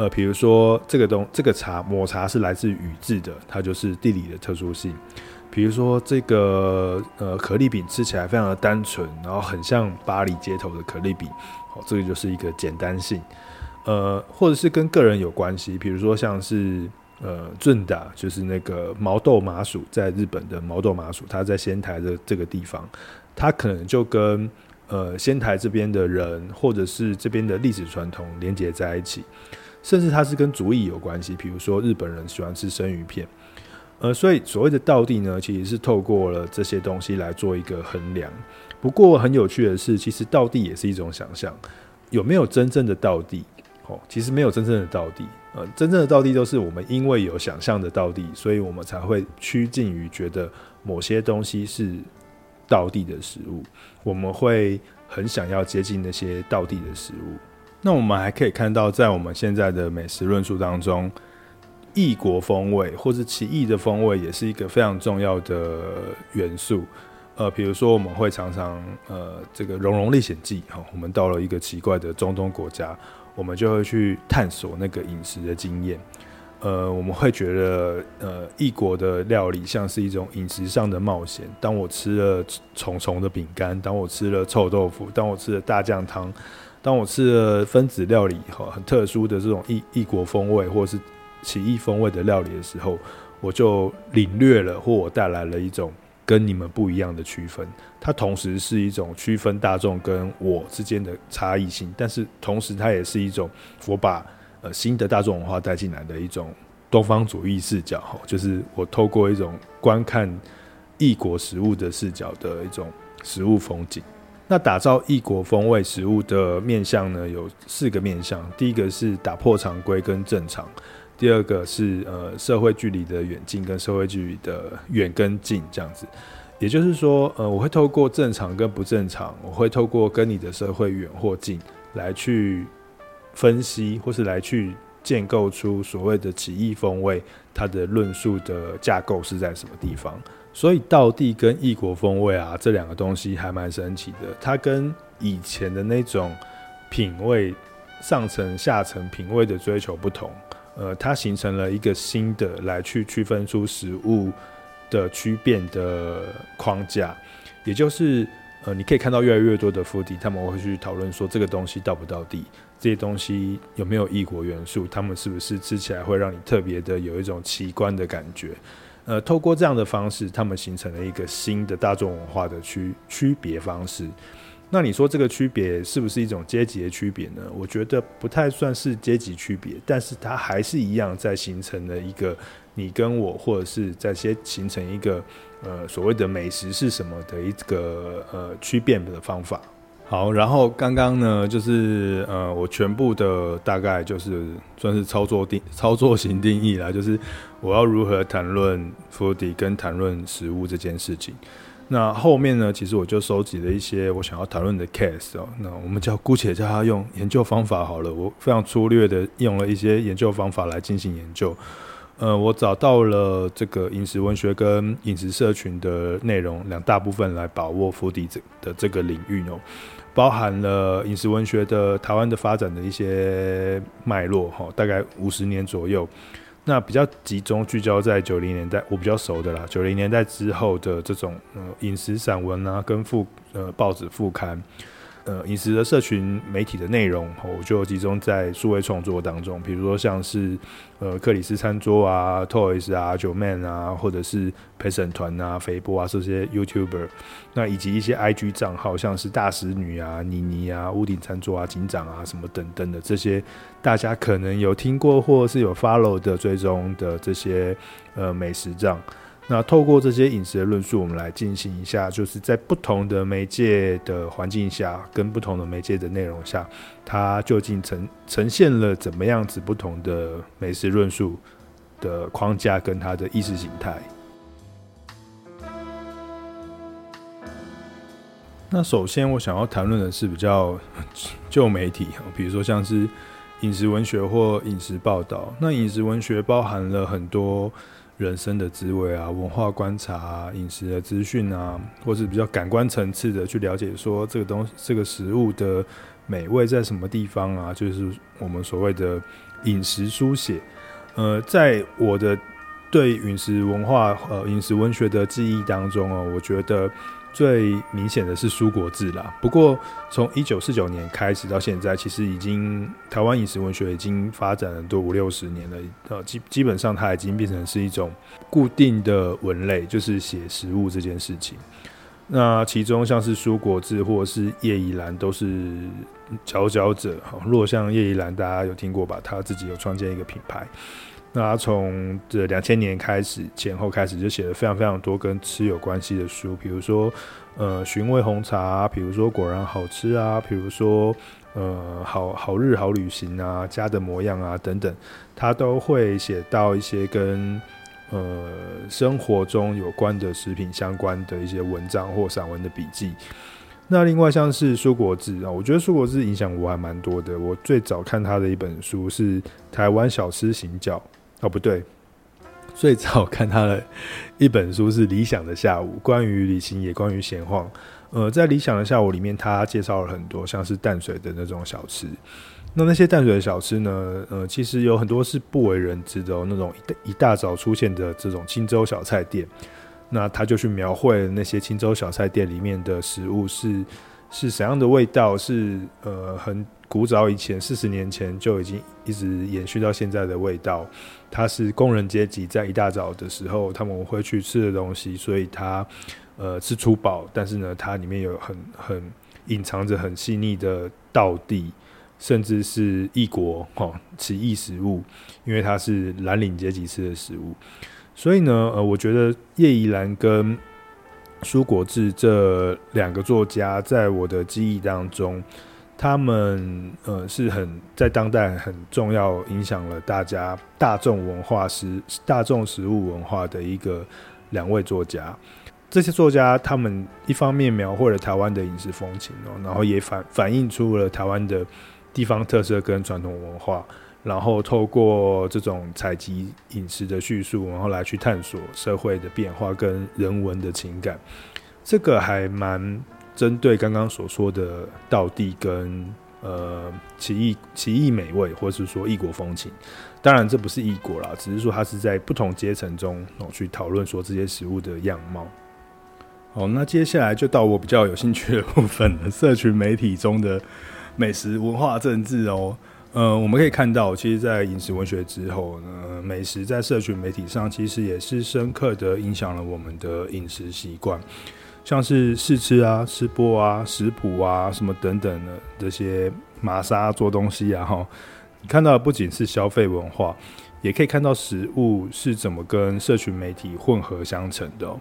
呃，比如说这个东这个茶抹茶是来自宇治的，它就是地理的特殊性。比如说这个呃可丽饼吃起来非常的单纯，然后很像巴黎街头的可丽饼，好，这个就是一个简单性，呃，或者是跟个人有关系，比如说像是呃润达，就是那个毛豆麻薯，在日本的毛豆麻薯，它在仙台的这个地方，它可能就跟呃仙台这边的人，或者是这边的历史传统连接在一起，甚至它是跟主意有关系，比如说日本人喜欢吃生鱼片。呃，所以所谓的道地呢，其实是透过了这些东西来做一个衡量。不过很有趣的是，其实道地也是一种想象，有没有真正的道地？哦，其实没有真正的道地。呃，真正的道地都是我们因为有想象的道地，所以我们才会趋近于觉得某些东西是道地的食物。我们会很想要接近那些道地的食物。那我们还可以看到，在我们现在的美食论述当中。异国风味或是奇异的风味也是一个非常重要的元素。呃，比如说我们会常常呃，这个《荣荣历险记》哈，我们到了一个奇怪的中东国家，我们就会去探索那个饮食的经验。呃，我们会觉得呃，异国的料理像是一种饮食上的冒险。当我吃了虫虫的饼干，当我吃了臭豆腐，当我吃了大酱汤，当我吃了分子料理哈，很特殊的这种异异国风味，或是奇异风味的料理的时候，我就领略了，或我带来了一种跟你们不一样的区分。它同时是一种区分大众跟我之间的差异性，但是同时它也是一种我把呃新的大众文化带进来的一种东方主义视角。哈，就是我透过一种观看异国食物的视角的一种食物风景。那打造异国风味食物的面向呢，有四个面向。第一个是打破常规跟正常。第二个是呃社会距离的远近跟社会距离的远跟近这样子，也就是说呃我会透过正常跟不正常，我会透过跟你的社会远或近来去分析或是来去建构出所谓的奇异风味，它的论述的架构是在什么地方？所以道地跟异国风味啊这两个东西还蛮神奇的，它跟以前的那种品味上层下层品味的追求不同。呃，它形成了一个新的来去区分出食物的区变的框架，也就是呃，你可以看到越来越多的富地他们会去讨论说这个东西到不到地，这些东西有没有异国元素，他们是不是吃起来会让你特别的有一种奇观的感觉？呃，透过这样的方式，他们形成了一个新的大众文化的区区别方式。那你说这个区别是不是一种阶级的区别呢？我觉得不太算是阶级区别，但是它还是一样在形成了一个你跟我，或者是在先形成一个呃所谓的美食是什么的一个呃区别的方法。好，然后刚刚呢，就是呃，我全部的大概就是算是操作定操作型定义啦，就是我要如何谈论伏底跟谈论食物这件事情。那后面呢，其实我就收集了一些我想要谈论的 case 哦。那我们叫姑且叫他用研究方法好了，我非常粗略的用了一些研究方法来进行研究。呃，我找到了这个饮食文学跟饮食社群的内容两大部分来把握伏底这的这个领域哦。包含了饮食文学的台湾的发展的一些脉络哈，大概五十年左右。那比较集中聚焦在九零年代，我比较熟的啦。九零年代之后的这种呃饮食散文啊，跟副呃报纸副刊。呃，饮食的社群媒体的内容，我就集中在数位创作当中，比如说像是呃克里斯餐桌啊、Toys 啊、九 Man 啊，或者是陪审团啊、肥波啊这些 YouTuber，那以及一些 IG 账号，像是大食女啊、妮妮啊、屋顶餐桌啊、警长啊什么等等的这些，大家可能有听过或是有 follow 的追踪的这些呃美食账。那透过这些饮食的论述，我们来进行一下，就是在不同的媒介的环境下，跟不同的媒介的内容下，它究竟呈呈现了怎么样子不同的美食论述的框架跟它的意识形态。那首先我想要谈论的是比较旧媒体，[LAUGHS] 比如说像是饮食文学或饮食报道。那饮食文学包含了很多。人生的滋味啊，文化观察啊，饮食的资讯啊，或是比较感官层次的去了解，说这个东西，这个食物的美味在什么地方啊？就是我们所谓的饮食书写。呃，在我的对饮食文化、呃饮食文学的记忆当中哦，我觉得。最明显的是苏国志啦。不过从一九四九年开始到现在，其实已经台湾饮食文学已经发展了都五六十年了。呃，基基本上它已经变成是一种固定的文类，就是写食物这件事情。那其中像是苏国志或是叶怡兰都是佼佼者。好，若像叶怡兰，大家有听过吧？他自己有创建一个品牌。那他从这两千年开始前后开始就写了非常非常多跟吃有关系的书，比如说呃寻味红茶，比如说果然好吃啊，比如说呃好好日好旅行啊，家的模样啊等等，他都会写到一些跟呃生活中有关的食品相关的一些文章或散文的笔记。那另外像是蔬果志啊，我觉得蔬果志影响我还蛮多的。我最早看他的一本书是《台湾小吃行脚》。哦，不对，最早看他的一本书是《理想的下午》，关于旅行也关于闲晃。呃，在《理想的下午》里面，他介绍了很多像是淡水的那种小吃。那那些淡水的小吃呢？呃，其实有很多是不为人知的。那种一大早出现的这种青州小菜店，那他就去描绘那些青州小菜店里面的食物是是怎样的味道，是呃很。古早以前，四十年前就已经一直延续到现在的味道，它是工人阶级在一大早的时候他们会去吃的东西，所以它呃吃粗饱，但是呢，它里面有很很隐藏着很细腻的道地，甚至是异国哦奇异食物，因为它是蓝领阶级吃的食物，所以呢，呃，我觉得叶怡兰跟苏国志这两个作家在我的记忆当中。他们呃是很在当代很重要，影响了大家大众文化食大众食物文化的一个两位作家。这些作家他们一方面描绘了台湾的饮食风情哦，然后也反反映出了台湾的地方特色跟传统文化，然后透过这种采集饮食的叙述，然后来去探索社会的变化跟人文的情感。这个还蛮。针对刚刚所说的道地跟呃奇异奇异美味，或是说异国风情，当然这不是异国啦，只是说它是在不同阶层中哦去讨论说这些食物的样貌。好，那接下来就到我比较有兴趣的部分了，社群媒体中的美食文化政治哦。呃，我们可以看到，其实，在饮食文学之后呢，美食在社群媒体上其实也是深刻的影响了我们的饮食习惯。像是试吃啊、吃播啊、食谱啊什么等等的这些玛莎做东西啊，哈，你看到的不仅是消费文化，也可以看到食物是怎么跟社群媒体混合相成的。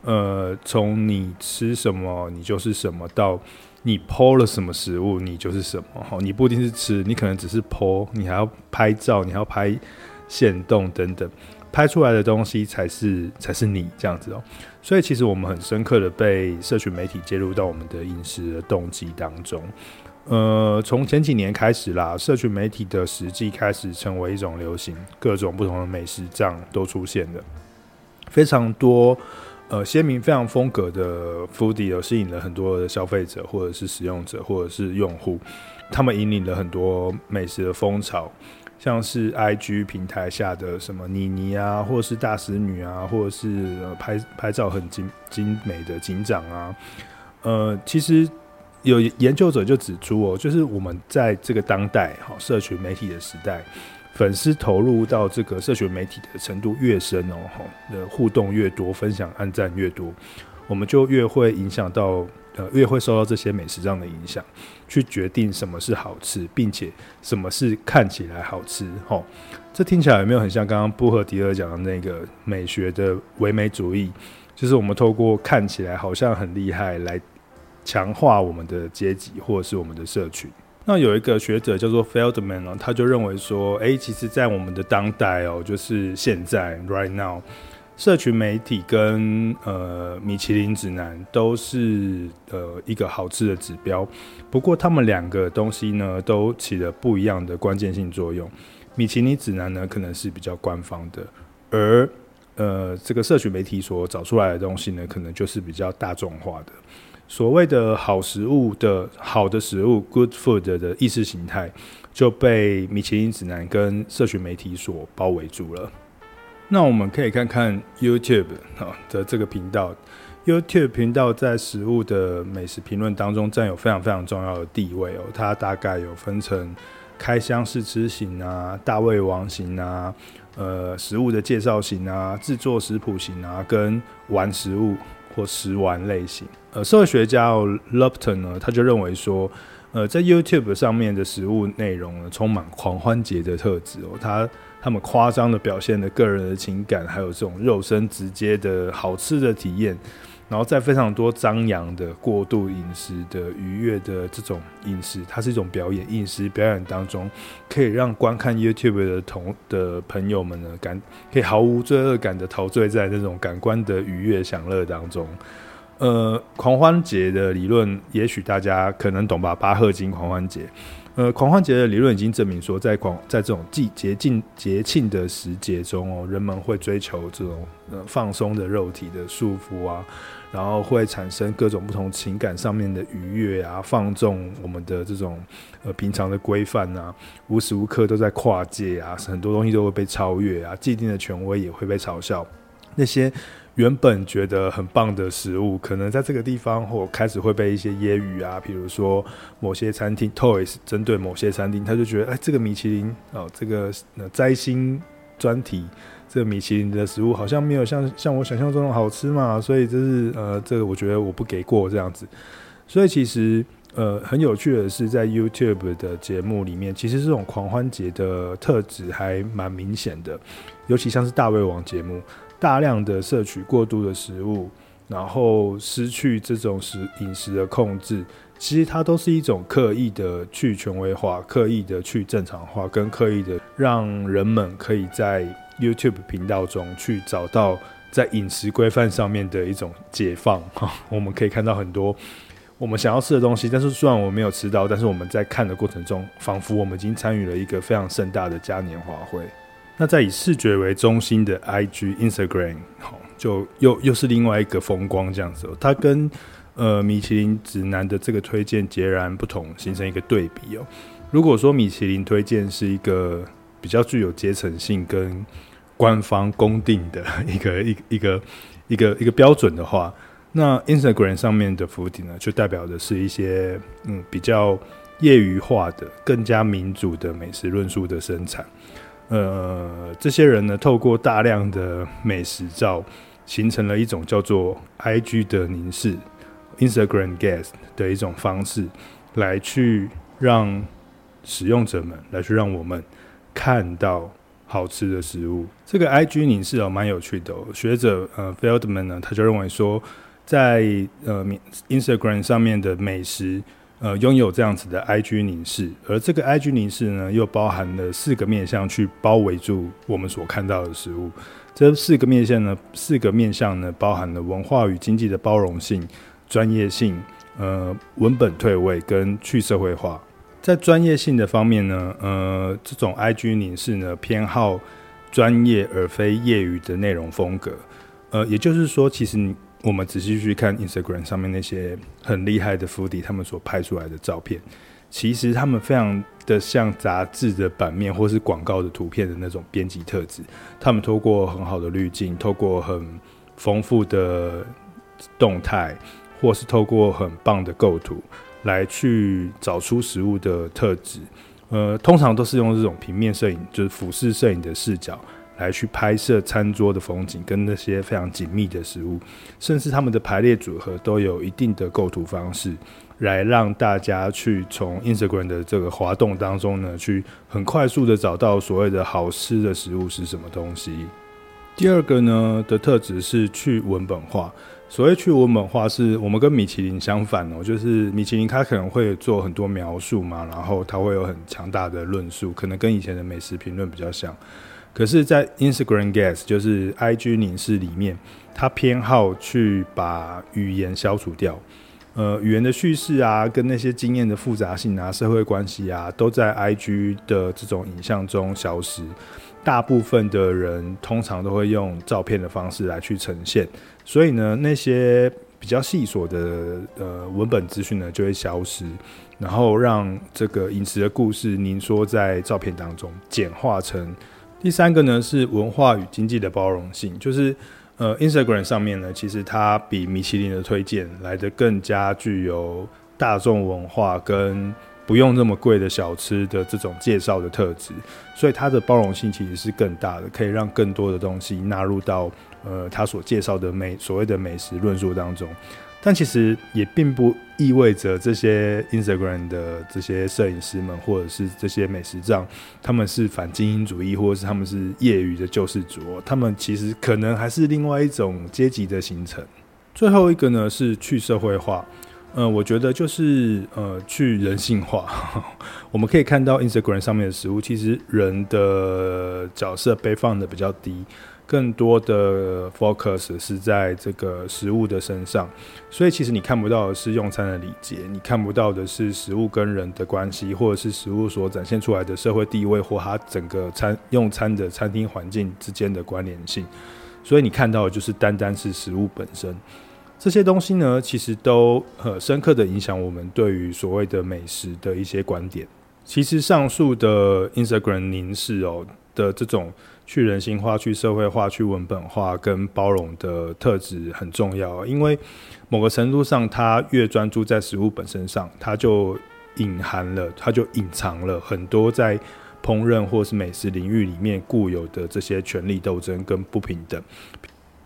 呃，从你吃什么，你就是什么，到你 po 了什么食物，你就是什么。哈，你不一定是吃，你可能只是 po，你还要拍照，你还要拍现动等等，拍出来的东西才是才是你这样子哦。所以其实我们很深刻的被社群媒体介入到我们的饮食的动机当中。呃，从前几年开始啦，社群媒体的实际开始成为一种流行，各种不同的美食账都出现了，非常多呃鲜明、非常风格的 foodie 吸引了很多的消费者，或者是使用者，或者是用户，他们引领了很多美食的风潮，像是 IG 平台下的什么妮妮啊，或者是大食女啊，或者是、拍拍照很精精美的警长啊，呃，其实。有研究者就指出哦，就是我们在这个当代哈社群媒体的时代，粉丝投入到这个社群媒体的程度越深哦，哈的互动越多，分享按赞越多，我们就越会影响到呃，越会受到这些美食上的影响，去决定什么是好吃，并且什么是看起来好吃。吼，这听起来有没有很像刚刚布赫迪尔讲的那个美学的唯美主义？就是我们透过看起来好像很厉害来。强化我们的阶级或者是我们的社群。那有一个学者叫做 Feldman 呢，他就认为说，哎，其实，在我们的当代哦，就是现在 right now，社群媒体跟呃米其林指南都是呃一个好吃的指标。不过，他们两个东西呢，都起了不一样的关键性作用。米其林指南呢，可能是比较官方的，而呃这个社群媒体所找出来的东西呢，可能就是比较大众化的。所谓的好食物的好的食物 （good food） 的意识形态就被米其林指南跟社群媒体所包围住了。那我们可以看看 YouTube 的这个频道，YouTube 频道在食物的美食评论当中占有非常非常重要的地位哦。它大概有分成开箱试吃型啊、大胃王型啊、呃食物的介绍型啊、制作食谱型啊，跟玩食物或食玩类型。呃，社会学家 Lupton 呢，他就认为说，呃，在 YouTube 上面的食物内容呢，充满狂欢节的特质哦，他他们夸张的表现的个人的情感，还有这种肉身直接的好吃的体验，然后在非常多张扬的过度饮食的愉悦的这种饮食，它是一种表演，饮食表演当中可以让观看 YouTube 的同的朋友们呢，感可以毫无罪恶感的陶醉在那种感官的愉悦享乐当中。呃，狂欢节的理论，也许大家可能懂吧？巴赫金狂欢节，呃，狂欢节的理论已经证明说，在狂在这种季节庆节庆的时节中哦，人们会追求这种呃放松的肉体的束缚啊，然后会产生各种不同情感上面的愉悦啊，放纵我们的这种呃平常的规范啊，无时无刻都在跨界啊，很多东西都会被超越啊，既定的权威也会被嘲笑，那些。原本觉得很棒的食物，可能在这个地方或开始会被一些揶揄啊，比如说某些餐厅，Toys 针对某些餐厅，他就觉得，哎，这个米其林哦，这个呃摘星专题，这个米其林的食物好像没有像像我想象中的好吃嘛，所以就是呃，这个我觉得我不给过这样子。所以其实呃很有趣的是，在 YouTube 的节目里面，其实这种狂欢节的特质还蛮明显的，尤其像是大胃王节目。大量的摄取过度的食物，然后失去这种食饮食的控制，其实它都是一种刻意的去权威化、刻意的去正常化，跟刻意的让人们可以在 YouTube 频道中去找到在饮食规范上面的一种解放。哈，[LAUGHS] 我们可以看到很多我们想要吃的东西，但是虽然我们没有吃到，但是我们在看的过程中，仿佛我们已经参与了一个非常盛大的嘉年华会。那在以视觉为中心的 IG Instagram，好，就又又是另外一个风光这样子。它跟呃米其林指南的这个推荐截然不同，形成一个对比哦。如果说米其林推荐是一个比较具有阶层性跟官方公定的 [LAUGHS] 一个一一个一个一个标准的话，那 Instagram 上面的福鼎呢，就代表的是一些嗯比较业余化的、更加民主的美食论述的生产。呃，这些人呢，透过大量的美食照，形成了一种叫做 IG 的凝视 （Instagram Gaze） 的一种方式，来去让使用者们，来去让我们看到好吃的食物。这个 IG 凝视哦，蛮有趣的。学者呃，Fieldman 呢，他就认为说，在呃 Instagram 上面的美食，呃拥有这样子的 IG 凝视，而这个 IG 凝视呢，又包含了四个面向去包围住我们所看到的食物。这四个面向呢，四个面向呢，包含了文化与经济的包容性、专业性、呃文本退位跟去社会化。在专业性的方面呢，呃，这种 IG 凝视呢，偏好专业而非业余的内容风格。呃，也就是说，其实你我们仔细去看 Instagram 上面那些很厉害的 foodie 他们所拍出来的照片，其实他们非常的像杂志的版面或是广告的图片的那种编辑特质。他们透过很好的滤镜，透过很丰富的动态，或是透过很棒的构图。来去找出食物的特质，呃，通常都是用这种平面摄影，就是俯视摄影的视角来去拍摄餐桌的风景跟那些非常紧密的食物，甚至他们的排列组合都有一定的构图方式，来让大家去从 Instagram 的这个滑动当中呢，去很快速的找到所谓的好吃的食物是什么东西。第二个呢的特质是去文本化。所谓去文本化，是我们跟米其林相反哦，就是米其林它可能会做很多描述嘛，然后它会有很强大的论述，可能跟以前的美食评论比较像。可是，在 Instagram Guest 就是 IG 凝视里面，它偏好去把语言消除掉，呃，语言的叙事啊，跟那些经验的复杂性啊，社会关系啊，都在 IG 的这种影像中消失。大部分的人通常都会用照片的方式来去呈现，所以呢，那些比较细琐的呃文本资讯呢就会消失，然后让这个饮食的故事凝缩在照片当中，简化成。第三个呢是文化与经济的包容性，就是呃 Instagram 上面呢，其实它比米其林的推荐来得更加具有大众文化跟。不用那么贵的小吃的这种介绍的特质，所以它的包容性其实是更大的，可以让更多的东西纳入到呃他所介绍的美所谓的美食论述当中。但其实也并不意味着这些 Instagram 的这些摄影师们或者是这些美食账，他们是反精英主义，或者是他们是业余的救世主。他们其实可能还是另外一种阶级的形成。最后一个呢是去社会化。呃，我觉得就是呃，去人性化。我们可以看到 Instagram 上面的食物，其实人的角色被放的比较低，更多的 focus 是在这个食物的身上。所以其实你看不到的是用餐的礼节，你看不到的是食物跟人的关系，或者是食物所展现出来的社会地位，或它整个餐用餐的餐厅环境之间的关联性。所以你看到的就是单单是食物本身。这些东西呢，其实都很深刻的影响我们对于所谓的美食的一些观点。其实上述的 Instagram 凝视哦的这种去人性化、去社会化、去文本化跟包容的特质很重要，因为某个程度上，它越专注在食物本身上，它就隐含了，它就隐藏了很多在烹饪或是美食领域里面固有的这些权力斗争跟不平等。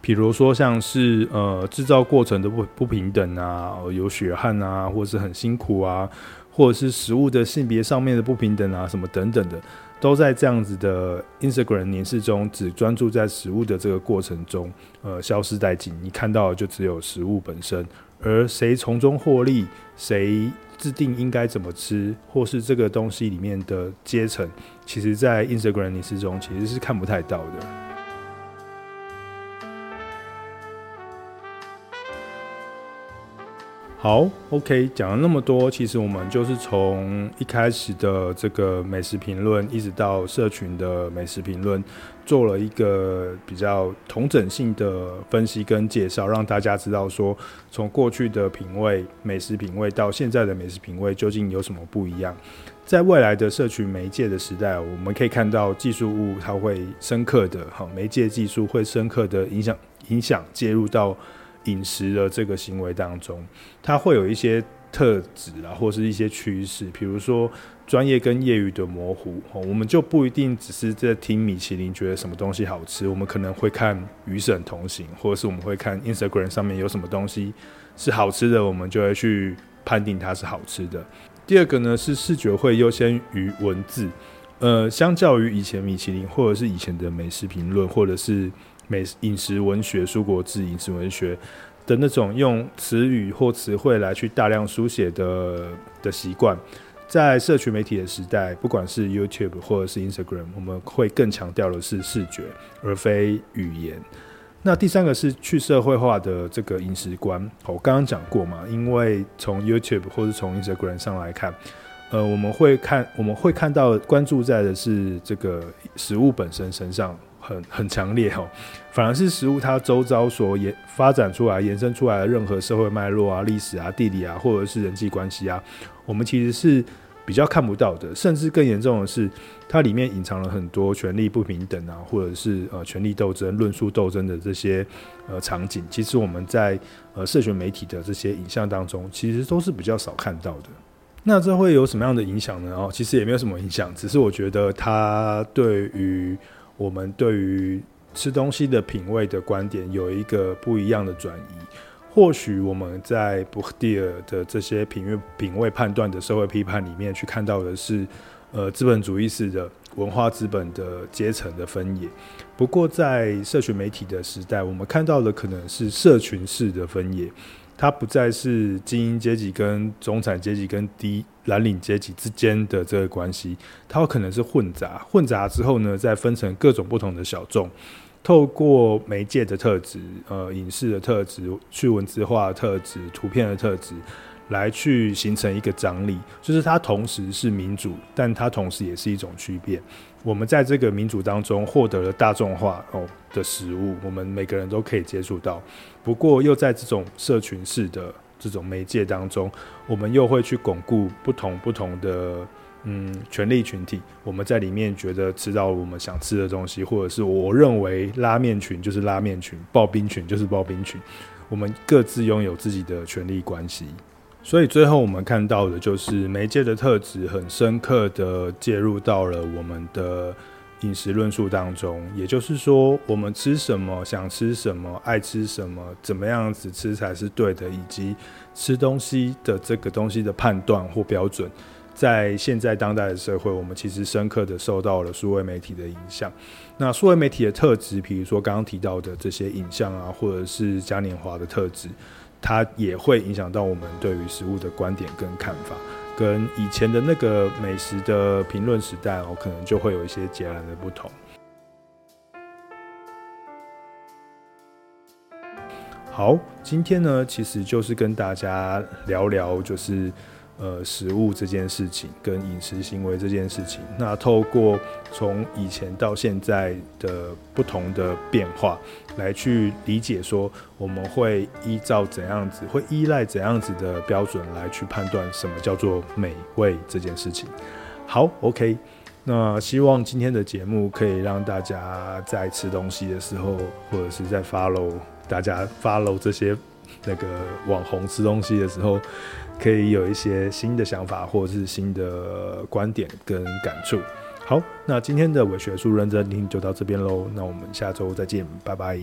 比如说，像是呃制造过程的不不平等啊，有血汗啊，或是很辛苦啊，或者是食物的性别上面的不平等啊，什么等等的，都在这样子的 Instagram 凝视中，只专注在食物的这个过程中，呃，消失殆尽。你看到的就只有食物本身，而谁从中获利，谁制定应该怎么吃，或是这个东西里面的阶层，其实在 Instagram 凝视中其实是看不太到的。好，OK，讲了那么多，其实我们就是从一开始的这个美食评论，一直到社群的美食评论，做了一个比较同整性的分析跟介绍，让大家知道说，从过去的品味、美食品味到现在的美食品味，究竟有什么不一样？在未来的社群媒介的时代，我们可以看到技术物它会深刻的，好，媒介技术会深刻的影响影响介入到。饮食的这个行为当中，它会有一些特质啊，或是一些趋势，比如说专业跟业余的模糊。我们就不一定只是在听米其林觉得什么东西好吃，我们可能会看与神同行，或者是我们会看 Instagram 上面有什么东西是好吃的，我们就会去判定它是好吃的。第二个呢是视觉会优先于文字。呃，相较于以前米其林或者是以前的美食评论，或者是美饮食文学、书国志饮食文学的那种用词语或词汇来去大量书写的的习惯，在社群媒体的时代，不管是 YouTube 或者是 Instagram，我们会更强调的是视觉，而非语言。那第三个是去社会化的这个饮食观，我刚刚讲过嘛，因为从 YouTube 或者从 Instagram 上来看，呃，我们会看我们会看到关注在的是这个食物本身身上很很强烈哦，反而是食物它周遭所延发展出来、延伸出来的任何社会脉络啊、历史啊、地理啊，或者是人际关系啊，我们其实是。比较看不到的，甚至更严重的是，它里面隐藏了很多权力不平等啊，或者是呃权力斗争、论述斗争的这些呃场景。其实我们在呃社群媒体的这些影像当中，其实都是比较少看到的。那这会有什么样的影响呢？哦，其实也没有什么影响，只是我觉得它对于我们对于吃东西的品味的观点有一个不一样的转移。或许我们在布迪尔的这些品味品味判断的社会批判里面去看到的是，呃，资本主义式的文化资本的阶层的分野。不过在社群媒体的时代，我们看到的可能是社群式的分野，它不再是精英阶级跟中产阶级跟低蓝领阶级之间的这个关系，它有可能是混杂，混杂之后呢，再分成各种不同的小众。透过媒介的特质，呃，影视的特质、去文字化的特质、图片的特质，来去形成一个张力，就是它同时是民主，但它同时也是一种区别。我们在这个民主当中获得了大众化哦的食物，我们每个人都可以接触到。不过，又在这种社群式的这种媒介当中，我们又会去巩固不同不同的。嗯，权力群体，我们在里面觉得吃到我们想吃的东西，或者是我认为拉面群就是拉面群，刨冰群就是刨冰群，我们各自拥有自己的权力关系。所以最后我们看到的就是媒介的特质很深刻的介入到了我们的饮食论述当中。也就是说，我们吃什么、想吃什么、爱吃什么、怎么样子吃才是对的，以及吃东西的这个东西的判断或标准。在现在当代的社会，我们其实深刻的受到了数位媒体的影响。那数位媒体的特质，比如说刚刚提到的这些影像啊，或者是嘉年华的特质，它也会影响到我们对于食物的观点跟看法，跟以前的那个美食的评论时代哦，可能就会有一些截然的不同。好，今天呢，其实就是跟大家聊聊，就是。呃，食物这件事情跟饮食行为这件事情，那透过从以前到现在的不同的变化来去理解，说我们会依照怎样子，会依赖怎样子的标准来去判断什么叫做美味这件事情。好，OK，那希望今天的节目可以让大家在吃东西的时候，或者是在 follow 大家 follow 这些那个网红吃东西的时候。可以有一些新的想法，或者是新的观点跟感触。好，那今天的伪学术认真听就到这边喽。那我们下周再见，拜拜。